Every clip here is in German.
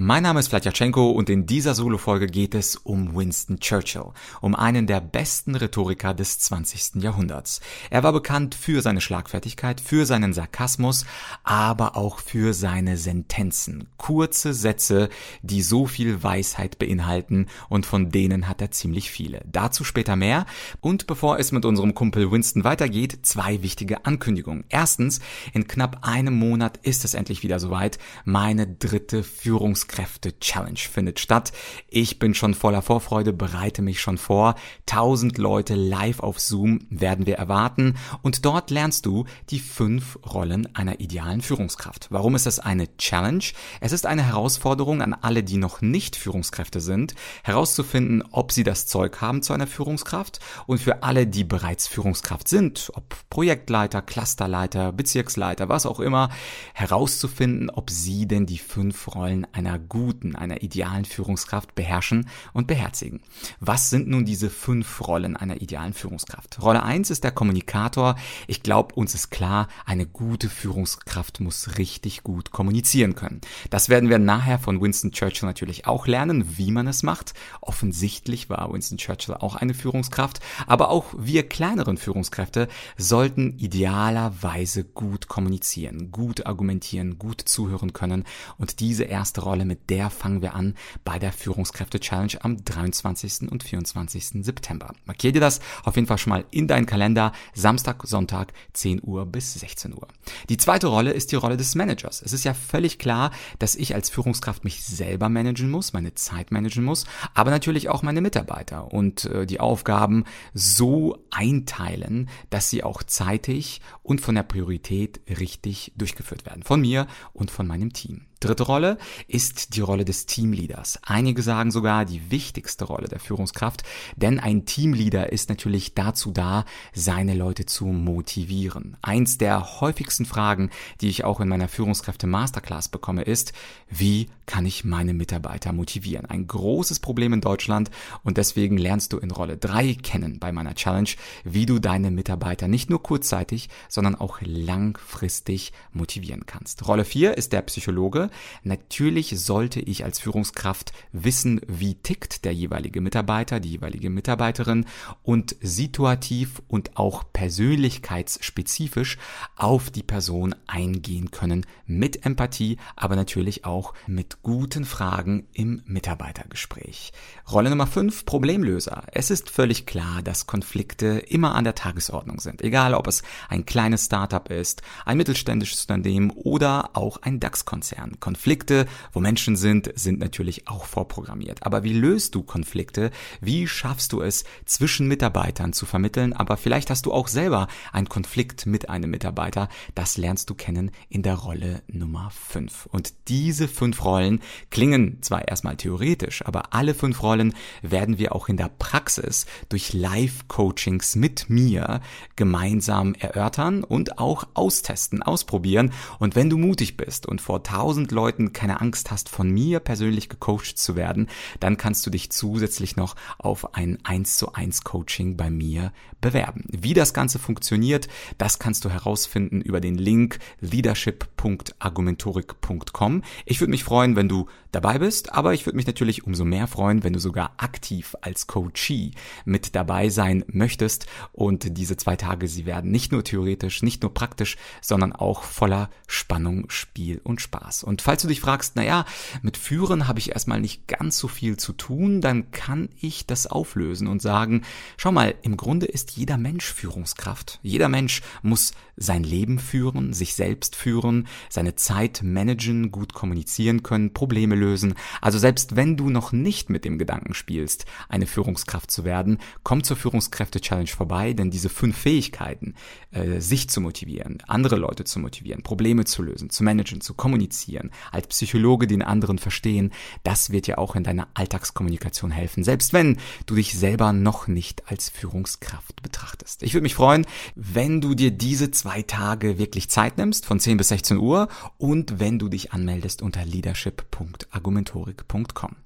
Mein Name ist Vladyachenko und in dieser Solo-Folge geht es um Winston Churchill, um einen der besten Rhetoriker des 20. Jahrhunderts. Er war bekannt für seine Schlagfertigkeit, für seinen Sarkasmus, aber auch für seine Sentenzen. Kurze Sätze, die so viel Weisheit beinhalten und von denen hat er ziemlich viele. Dazu später mehr. Und bevor es mit unserem Kumpel Winston weitergeht, zwei wichtige Ankündigungen. Erstens, in knapp einem Monat ist es endlich wieder soweit. Meine dritte Führungs Führungskräfte-Challenge findet statt. Ich bin schon voller Vorfreude, bereite mich schon vor. Tausend Leute live auf Zoom werden wir erwarten und dort lernst du die fünf Rollen einer idealen Führungskraft. Warum ist das eine Challenge? Es ist eine Herausforderung an alle, die noch nicht Führungskräfte sind, herauszufinden, ob sie das Zeug haben zu einer Führungskraft und für alle, die bereits Führungskraft sind, ob Projektleiter, Clusterleiter, Bezirksleiter, was auch immer, herauszufinden, ob sie denn die fünf Rollen einer guten, einer idealen Führungskraft beherrschen und beherzigen. Was sind nun diese fünf Rollen einer idealen Führungskraft? Rolle eins ist der Kommunikator. Ich glaube, uns ist klar, eine gute Führungskraft muss richtig gut kommunizieren können. Das werden wir nachher von Winston Churchill natürlich auch lernen, wie man es macht. Offensichtlich war Winston Churchill auch eine Führungskraft, aber auch wir kleineren Führungskräfte sollten idealerweise gut kommunizieren, gut argumentieren, gut zuhören können und diese erste Rolle mit der fangen wir an bei der Führungskräfte-Challenge am 23. und 24. September. Markier dir das auf jeden Fall schon mal in deinen Kalender. Samstag, Sonntag, 10 Uhr bis 16 Uhr. Die zweite Rolle ist die Rolle des Managers. Es ist ja völlig klar, dass ich als Führungskraft mich selber managen muss, meine Zeit managen muss, aber natürlich auch meine Mitarbeiter und äh, die Aufgaben so einteilen, dass sie auch zeitig und von der Priorität richtig durchgeführt werden. Von mir und von meinem Team. Dritte Rolle ist die Rolle des Teamleaders. Einige sagen sogar die wichtigste Rolle der Führungskraft, denn ein Teamleader ist natürlich dazu da, seine Leute zu motivieren. Eins der häufigsten Fragen, die ich auch in meiner Führungskräfte Masterclass bekomme, ist, wie kann ich meine Mitarbeiter motivieren? Ein großes Problem in Deutschland und deswegen lernst du in Rolle 3 kennen bei meiner Challenge, wie du deine Mitarbeiter nicht nur kurzzeitig, sondern auch langfristig motivieren kannst. Rolle 4 ist der Psychologe. Natürlich sollte ich als Führungskraft wissen, wie tickt der jeweilige Mitarbeiter, die jeweilige Mitarbeiterin und situativ und auch persönlichkeitsspezifisch auf die Person eingehen können mit Empathie, aber natürlich auch mit guten Fragen im Mitarbeitergespräch. Rolle Nummer 5, Problemlöser. Es ist völlig klar, dass Konflikte immer an der Tagesordnung sind, egal ob es ein kleines Startup ist, ein mittelständisches Unternehmen oder auch ein DAX-Konzern. Konflikte, wo Menschen sind, sind natürlich auch vorprogrammiert. Aber wie löst du Konflikte? Wie schaffst du es, zwischen Mitarbeitern zu vermitteln? Aber vielleicht hast du auch selber einen Konflikt mit einem Mitarbeiter. Das lernst du kennen in der Rolle Nummer 5. Und diese fünf Rollen klingen zwar erstmal theoretisch, aber alle fünf Rollen werden wir auch in der Praxis durch Live-Coachings mit mir gemeinsam erörtern und auch austesten, ausprobieren. Und wenn du mutig bist und vor tausend tausend Leuten keine Angst hast, von mir persönlich gecoacht zu werden, dann kannst du dich zusätzlich noch auf ein 1 zu 1 Coaching bei mir bewerben. Wie das Ganze funktioniert, das kannst du herausfinden über den Link leadership.argumentorik.com. Ich würde mich freuen, wenn du dabei bist, aber ich würde mich natürlich umso mehr freuen, wenn du sogar aktiv als Coachee mit dabei sein möchtest und diese zwei Tage, sie werden nicht nur theoretisch, nicht nur praktisch, sondern auch voller Spannung, Spiel und Spaß. Und falls du dich fragst, naja, mit Führen habe ich erstmal nicht ganz so viel zu tun, dann kann ich das auflösen und sagen, schau mal, im Grunde ist jeder Mensch Führungskraft. Jeder Mensch muss sein Leben führen, sich selbst führen, seine Zeit managen, gut kommunizieren können, Probleme lösen. Also selbst wenn du noch nicht mit dem Gedanken spielst, eine Führungskraft zu werden, komm zur Führungskräfte-Challenge vorbei, denn diese fünf Fähigkeiten, äh, sich zu motivieren, andere Leute zu motivieren, Probleme zu lösen, zu managen, zu kommunizieren, als Psychologe den anderen verstehen, das wird ja auch in deiner Alltagskommunikation helfen, selbst wenn du dich selber noch nicht als Führungskraft betrachtest. Ich würde mich freuen, wenn du dir diese zwei Tage wirklich Zeit nimmst, von 10 bis 16 Uhr, und wenn du dich anmeldest unter leadership leadership.argumentorik.com.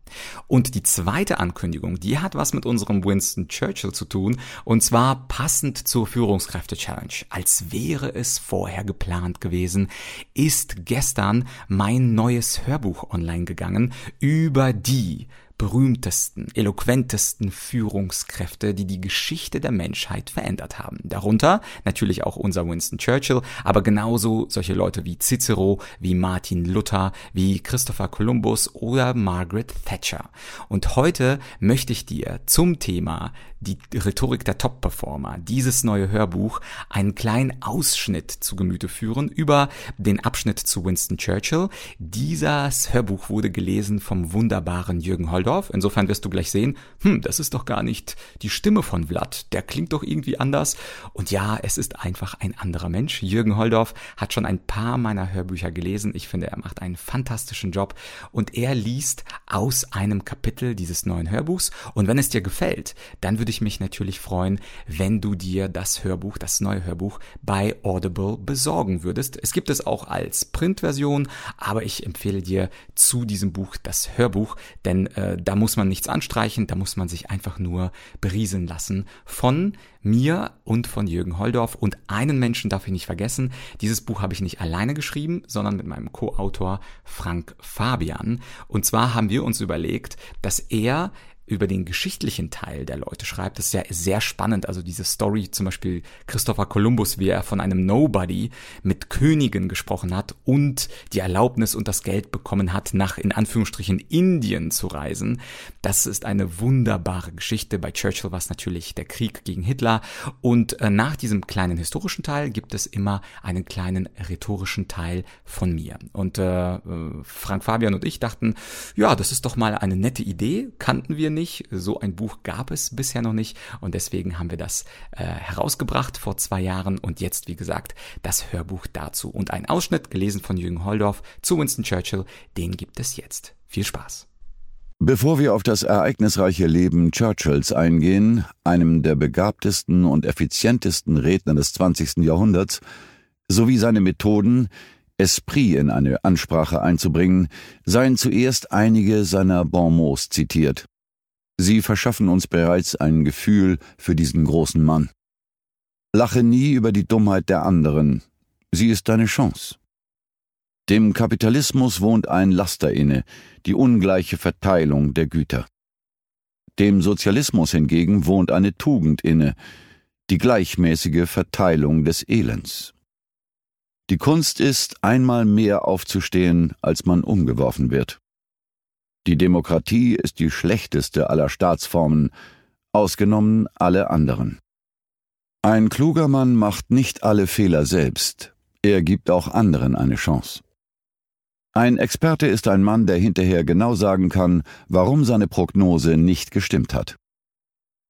Und die zweite Ankündigung, die hat was mit unserem Winston Churchill zu tun, und zwar passend zur Führungskräfte-Challenge. Als wäre es vorher geplant gewesen, ist gestern mein neues Hörbuch online gegangen über die berühmtesten, eloquentesten Führungskräfte, die die Geschichte der Menschheit verändert haben. Darunter natürlich auch unser Winston Churchill, aber genauso solche Leute wie Cicero, wie Martin Luther, wie Christopher Columbus oder Margaret Thatcher. Und heute möchte ich dir zum Thema die Rhetorik der Top-Performer, dieses neue Hörbuch, einen kleinen Ausschnitt zu Gemüte führen über den Abschnitt zu Winston Churchill. Dieses Hörbuch wurde gelesen vom wunderbaren Jürgen Holdorf. Insofern wirst du gleich sehen, hm, das ist doch gar nicht die Stimme von Vlad. Der klingt doch irgendwie anders. Und ja, es ist einfach ein anderer Mensch. Jürgen Holdorf hat schon ein paar meiner Hörbücher gelesen. Ich finde, er macht einen fantastischen Job. Und er liest aus einem Kapitel dieses neuen Hörbuchs. Und wenn es dir gefällt, dann würde ich mich natürlich freuen, wenn du dir das Hörbuch, das neue Hörbuch bei Audible besorgen würdest. Es gibt es auch als Printversion, aber ich empfehle dir zu diesem Buch das Hörbuch, denn äh, da muss man nichts anstreichen, da muss man sich einfach nur berieseln lassen von mir und von Jürgen Holdorf. Und einen Menschen darf ich nicht vergessen. Dieses Buch habe ich nicht alleine geschrieben, sondern mit meinem Co-Autor Frank Fabian. Und zwar haben wir uns überlegt, dass er über den geschichtlichen Teil der Leute schreibt. Das ist ja sehr spannend. Also diese Story, zum Beispiel Christopher Columbus, wie er von einem Nobody mit Königen gesprochen hat und die Erlaubnis und das Geld bekommen hat, nach in Anführungsstrichen Indien zu reisen. Das ist eine wunderbare Geschichte. Bei Churchill war es natürlich der Krieg gegen Hitler. Und äh, nach diesem kleinen historischen Teil gibt es immer einen kleinen rhetorischen Teil von mir. Und äh, äh Frank Fabian und ich dachten, ja, das ist doch mal eine nette Idee. Kannten wir nicht. So ein Buch gab es bisher noch nicht und deswegen haben wir das äh, herausgebracht vor zwei Jahren und jetzt, wie gesagt, das Hörbuch dazu. Und ein Ausschnitt, gelesen von Jürgen Holdorf zu Winston Churchill, den gibt es jetzt. Viel Spaß. Bevor wir auf das ereignisreiche Leben Churchills eingehen, einem der begabtesten und effizientesten Redner des 20. Jahrhunderts, sowie seine Methoden, Esprit in eine Ansprache einzubringen, seien zuerst einige seiner Bonmots zitiert. Sie verschaffen uns bereits ein Gefühl für diesen großen Mann. Lache nie über die Dummheit der anderen, sie ist deine Chance. Dem Kapitalismus wohnt ein Laster inne, die ungleiche Verteilung der Güter. Dem Sozialismus hingegen wohnt eine Tugend inne, die gleichmäßige Verteilung des Elends. Die Kunst ist, einmal mehr aufzustehen, als man umgeworfen wird. Die Demokratie ist die schlechteste aller Staatsformen, ausgenommen alle anderen. Ein kluger Mann macht nicht alle Fehler selbst, er gibt auch anderen eine Chance. Ein Experte ist ein Mann, der hinterher genau sagen kann, warum seine Prognose nicht gestimmt hat.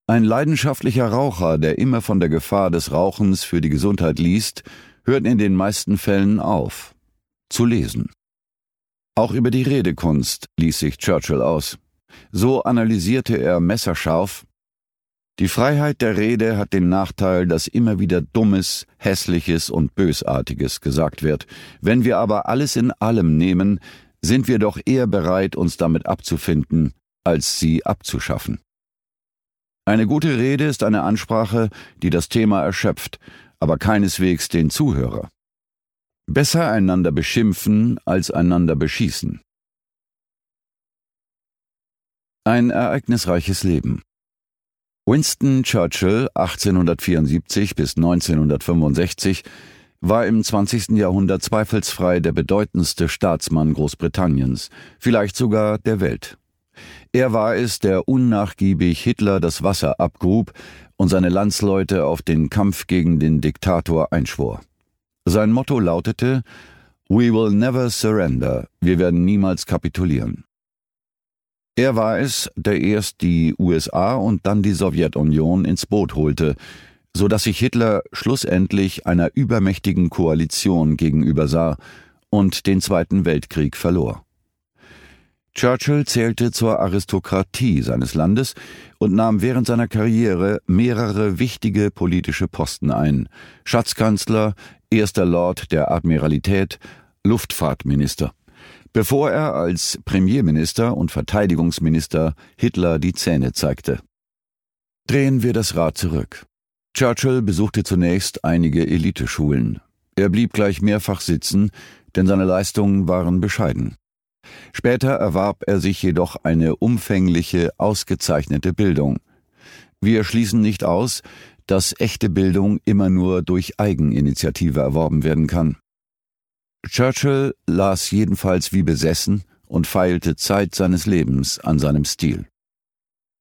Ein leidenschaftlicher Raucher, der immer von der Gefahr des Rauchens für die Gesundheit liest, hört in den meisten Fällen auf zu lesen. Auch über die Redekunst ließ sich Churchill aus. So analysierte er messerscharf Die Freiheit der Rede hat den Nachteil, dass immer wieder Dummes, Hässliches und Bösartiges gesagt wird. Wenn wir aber alles in allem nehmen, sind wir doch eher bereit, uns damit abzufinden, als sie abzuschaffen. Eine gute Rede ist eine Ansprache, die das Thema erschöpft, aber keineswegs den Zuhörer. Besser einander beschimpfen als einander beschießen. Ein ereignisreiches Leben. Winston Churchill 1874 bis 1965 war im 20. Jahrhundert zweifelsfrei der bedeutendste Staatsmann Großbritanniens, vielleicht sogar der Welt. Er war es, der unnachgiebig Hitler das Wasser abgrub und seine Landsleute auf den Kampf gegen den Diktator einschwor. Sein Motto lautete We will never surrender, wir werden niemals kapitulieren. Er war es, der erst die USA und dann die Sowjetunion ins Boot holte, so dass sich Hitler schlussendlich einer übermächtigen Koalition gegenübersah und den Zweiten Weltkrieg verlor. Churchill zählte zur Aristokratie seines Landes und nahm während seiner Karriere mehrere wichtige politische Posten ein Schatzkanzler, erster Lord der Admiralität, Luftfahrtminister. bevor er als Premierminister und Verteidigungsminister Hitler die Zähne zeigte. Drehen wir das Rad zurück. Churchill besuchte zunächst einige Eliteschulen. Er blieb gleich mehrfach sitzen, denn seine Leistungen waren bescheiden. Später erwarb er sich jedoch eine umfängliche, ausgezeichnete Bildung. Wir schließen nicht aus, dass echte Bildung immer nur durch Eigeninitiative erworben werden kann. Churchill las jedenfalls wie besessen und feilte Zeit seines Lebens an seinem Stil.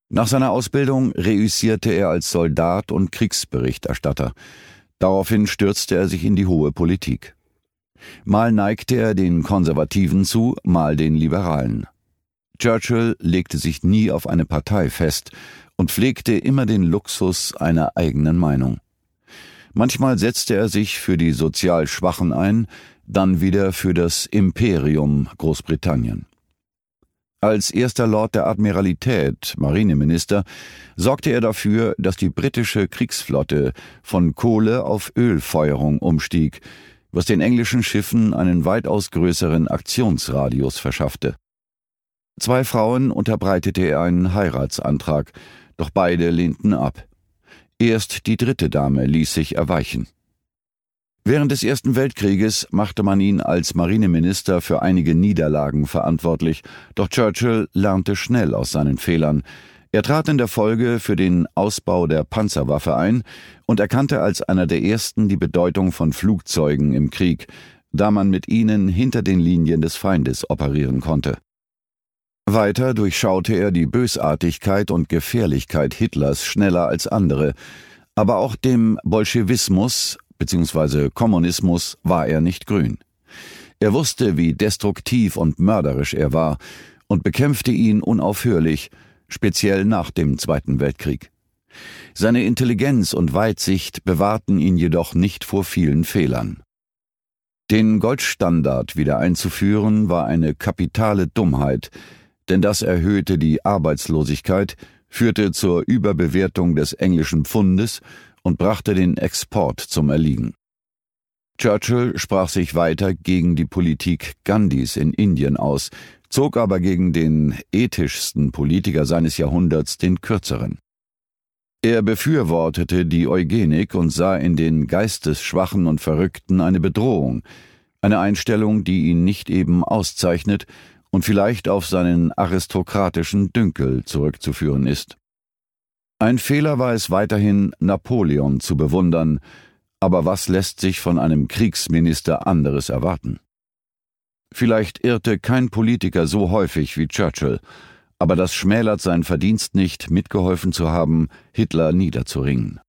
Nach seiner Ausbildung reüssierte er als Soldat und Kriegsberichterstatter. Daraufhin stürzte er sich in die hohe Politik. Mal neigte er den Konservativen zu, mal den Liberalen. Churchill legte sich nie auf eine Partei fest und pflegte immer den Luxus einer eigenen Meinung. Manchmal setzte er sich für die sozial Schwachen ein, dann wieder für das Imperium Großbritannien. Als erster Lord der Admiralität, Marineminister, sorgte er dafür, dass die britische Kriegsflotte von Kohle auf Ölfeuerung umstieg, was den englischen Schiffen einen weitaus größeren Aktionsradius verschaffte. Zwei Frauen unterbreitete er einen Heiratsantrag, doch beide lehnten ab. Erst die dritte Dame ließ sich erweichen. Während des Ersten Weltkrieges machte man ihn als Marineminister für einige Niederlagen verantwortlich, doch Churchill lernte schnell aus seinen Fehlern. Er trat in der Folge für den Ausbau der Panzerwaffe ein und erkannte als einer der ersten die Bedeutung von Flugzeugen im Krieg, da man mit ihnen hinter den Linien des Feindes operieren konnte. Weiter durchschaute er die Bösartigkeit und Gefährlichkeit Hitlers schneller als andere, aber auch dem Bolschewismus bzw. Kommunismus war er nicht grün. Er wusste, wie destruktiv und mörderisch er war und bekämpfte ihn unaufhörlich, speziell nach dem Zweiten Weltkrieg. Seine Intelligenz und Weitsicht bewahrten ihn jedoch nicht vor vielen Fehlern. Den Goldstandard wieder einzuführen war eine kapitale Dummheit, denn das erhöhte die Arbeitslosigkeit, führte zur Überbewertung des englischen Pfundes und brachte den Export zum Erliegen. Churchill sprach sich weiter gegen die Politik Gandhis in Indien aus, zog aber gegen den ethischsten Politiker seines Jahrhunderts den kürzeren. Er befürwortete die Eugenik und sah in den Geistesschwachen und Verrückten eine Bedrohung, eine Einstellung, die ihn nicht eben auszeichnet und vielleicht auf seinen aristokratischen Dünkel zurückzuführen ist. Ein Fehler war es weiterhin, Napoleon zu bewundern, aber was lässt sich von einem Kriegsminister anderes erwarten? Vielleicht irrte kein Politiker so häufig wie Churchill, aber das schmälert sein Verdienst nicht, mitgeholfen zu haben, Hitler niederzuringen.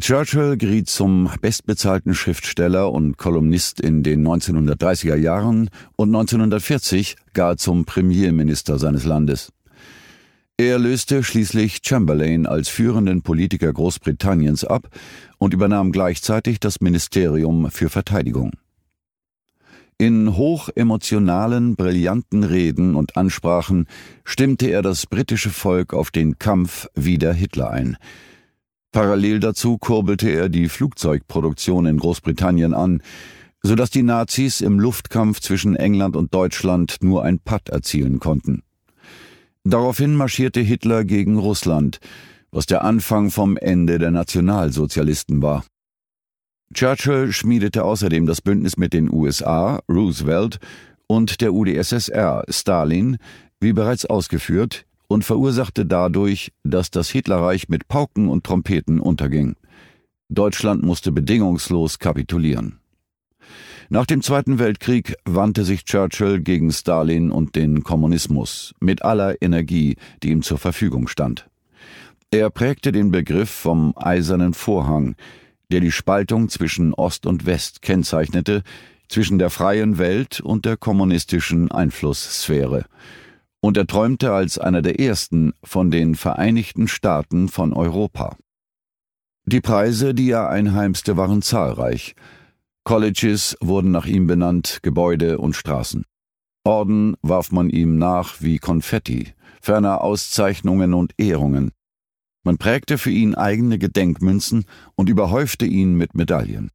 Churchill geriet zum bestbezahlten Schriftsteller und Kolumnist in den 1930er Jahren und 1940 gar zum Premierminister seines Landes. Er löste schließlich Chamberlain als führenden Politiker Großbritanniens ab und übernahm gleichzeitig das Ministerium für Verteidigung. In hochemotionalen, brillanten Reden und Ansprachen stimmte er das britische Volk auf den Kampf wider Hitler ein – Parallel dazu kurbelte er die Flugzeugproduktion in Großbritannien an, so dass die Nazis im Luftkampf zwischen England und Deutschland nur ein Patt erzielen konnten. Daraufhin marschierte Hitler gegen Russland, was der Anfang vom Ende der Nationalsozialisten war. Churchill schmiedete außerdem das Bündnis mit den USA, Roosevelt und der UdSSR, Stalin, wie bereits ausgeführt, und verursachte dadurch, dass das Hitlerreich mit Pauken und Trompeten unterging. Deutschland musste bedingungslos kapitulieren. Nach dem Zweiten Weltkrieg wandte sich Churchill gegen Stalin und den Kommunismus mit aller Energie, die ihm zur Verfügung stand. Er prägte den Begriff vom eisernen Vorhang, der die Spaltung zwischen Ost und West kennzeichnete, zwischen der freien Welt und der kommunistischen Einflusssphäre und er träumte als einer der ersten von den Vereinigten Staaten von Europa. Die Preise, die er einheimste, waren zahlreich. Colleges wurden nach ihm benannt, Gebäude und Straßen. Orden warf man ihm nach wie Konfetti, ferner Auszeichnungen und Ehrungen. Man prägte für ihn eigene Gedenkmünzen und überhäufte ihn mit Medaillen.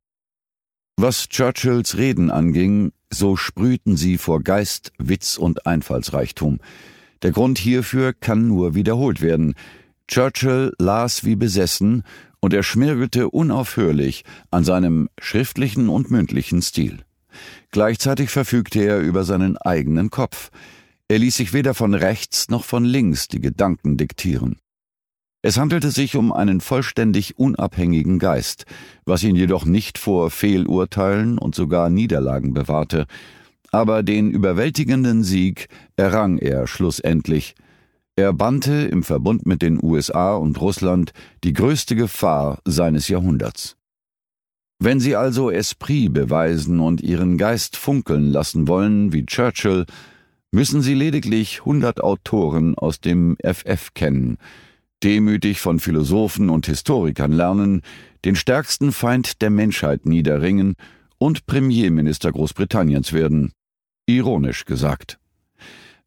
Was Churchills Reden anging, so sprühten sie vor Geist, Witz und Einfallsreichtum. Der Grund hierfür kann nur wiederholt werden. Churchill las wie besessen und er schmirgelte unaufhörlich an seinem schriftlichen und mündlichen Stil. Gleichzeitig verfügte er über seinen eigenen Kopf. Er ließ sich weder von rechts noch von links die Gedanken diktieren. Es handelte sich um einen vollständig unabhängigen Geist, was ihn jedoch nicht vor Fehlurteilen und sogar Niederlagen bewahrte, aber den überwältigenden Sieg errang er schlussendlich, er bannte im Verbund mit den USA und Russland die größte Gefahr seines Jahrhunderts. Wenn Sie also Esprit beweisen und Ihren Geist funkeln lassen wollen, wie Churchill, müssen Sie lediglich hundert Autoren aus dem FF kennen, demütig von Philosophen und Historikern lernen, den stärksten Feind der Menschheit niederringen und Premierminister Großbritanniens werden. Ironisch gesagt.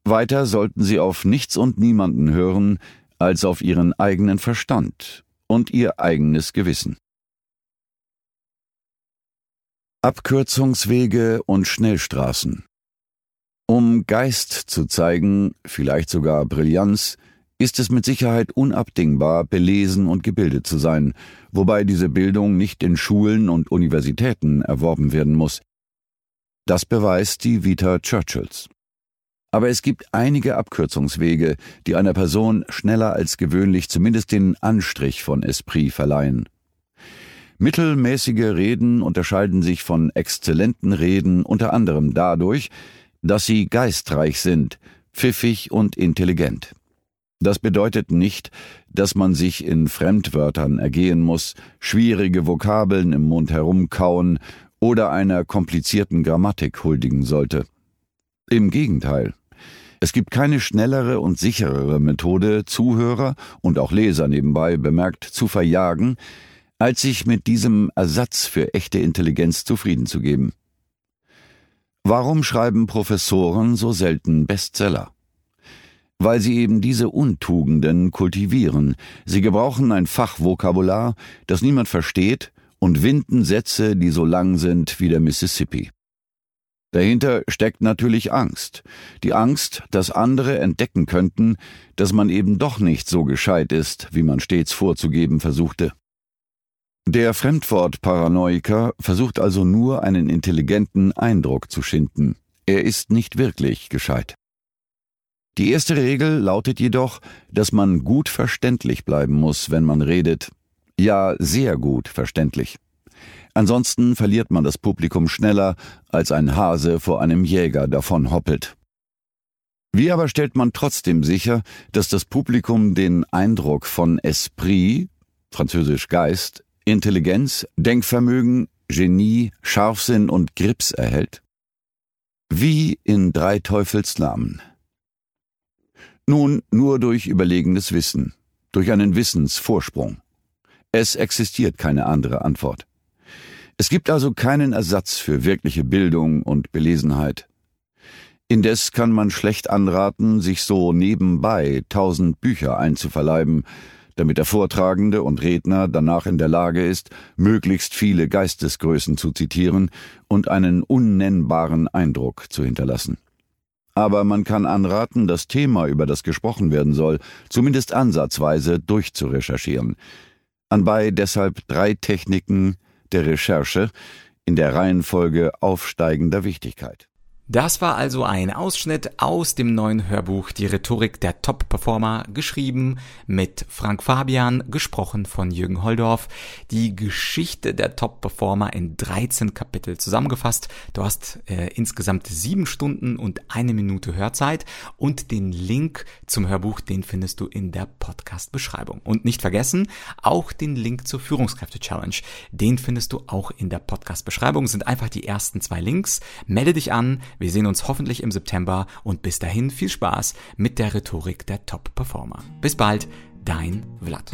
Weiter sollten sie auf nichts und niemanden hören als auf ihren eigenen Verstand und ihr eigenes Gewissen. Abkürzungswege und Schnellstraßen Um Geist zu zeigen, vielleicht sogar Brillanz, ist es mit Sicherheit unabdingbar, belesen und gebildet zu sein, wobei diese Bildung nicht in Schulen und Universitäten erworben werden muss. Das beweist die Vita Churchills. Aber es gibt einige Abkürzungswege, die einer Person schneller als gewöhnlich zumindest den Anstrich von Esprit verleihen. Mittelmäßige Reden unterscheiden sich von exzellenten Reden unter anderem dadurch, dass sie geistreich sind, pfiffig und intelligent. Das bedeutet nicht, dass man sich in Fremdwörtern ergehen muss, schwierige Vokabeln im Mund herumkauen oder einer komplizierten Grammatik huldigen sollte. Im Gegenteil. Es gibt keine schnellere und sicherere Methode, Zuhörer und auch Leser nebenbei bemerkt zu verjagen, als sich mit diesem Ersatz für echte Intelligenz zufrieden zu geben. Warum schreiben Professoren so selten Bestseller? Weil sie eben diese Untugenden kultivieren. Sie gebrauchen ein Fachvokabular, das niemand versteht, und winden Sätze, die so lang sind wie der Mississippi. Dahinter steckt natürlich Angst. Die Angst, dass andere entdecken könnten, dass man eben doch nicht so gescheit ist, wie man stets vorzugeben versuchte. Der Fremdwort-Paranoiker versucht also nur einen intelligenten Eindruck zu schinden. Er ist nicht wirklich gescheit. Die erste Regel lautet jedoch, dass man gut verständlich bleiben muss, wenn man redet. Ja, sehr gut verständlich. Ansonsten verliert man das Publikum schneller, als ein Hase vor einem Jäger davonhoppelt. Wie aber stellt man trotzdem sicher, dass das Publikum den Eindruck von Esprit, französisch Geist, Intelligenz, Denkvermögen, Genie, Scharfsinn und Grips erhält? Wie in drei Teufelsnamen. Nun nur durch überlegenes Wissen, durch einen Wissensvorsprung. Es existiert keine andere Antwort. Es gibt also keinen Ersatz für wirkliche Bildung und Belesenheit. Indes kann man schlecht anraten, sich so nebenbei tausend Bücher einzuverleiben, damit der Vortragende und Redner danach in der Lage ist, möglichst viele Geistesgrößen zu zitieren und einen unnennbaren Eindruck zu hinterlassen. Aber man kann anraten, das Thema, über das gesprochen werden soll, zumindest ansatzweise durchzurecherchieren. Anbei deshalb drei Techniken, der Recherche in der Reihenfolge aufsteigender Wichtigkeit. Das war also ein Ausschnitt aus dem neuen Hörbuch Die Rhetorik der Top-Performer, geschrieben mit Frank Fabian, gesprochen von Jürgen Holdorf. Die Geschichte der Top-Performer in 13 Kapitel zusammengefasst. Du hast äh, insgesamt sieben Stunden und eine Minute Hörzeit und den Link zum Hörbuch, den findest du in der Podcast-Beschreibung. Und nicht vergessen, auch den Link zur Führungskräfte-Challenge. Den findest du auch in der Podcast-Beschreibung. Sind einfach die ersten zwei Links. Melde dich an wir sehen uns hoffentlich im September und bis dahin viel Spaß mit der Rhetorik der Top-Performer. Bis bald, dein Vlad.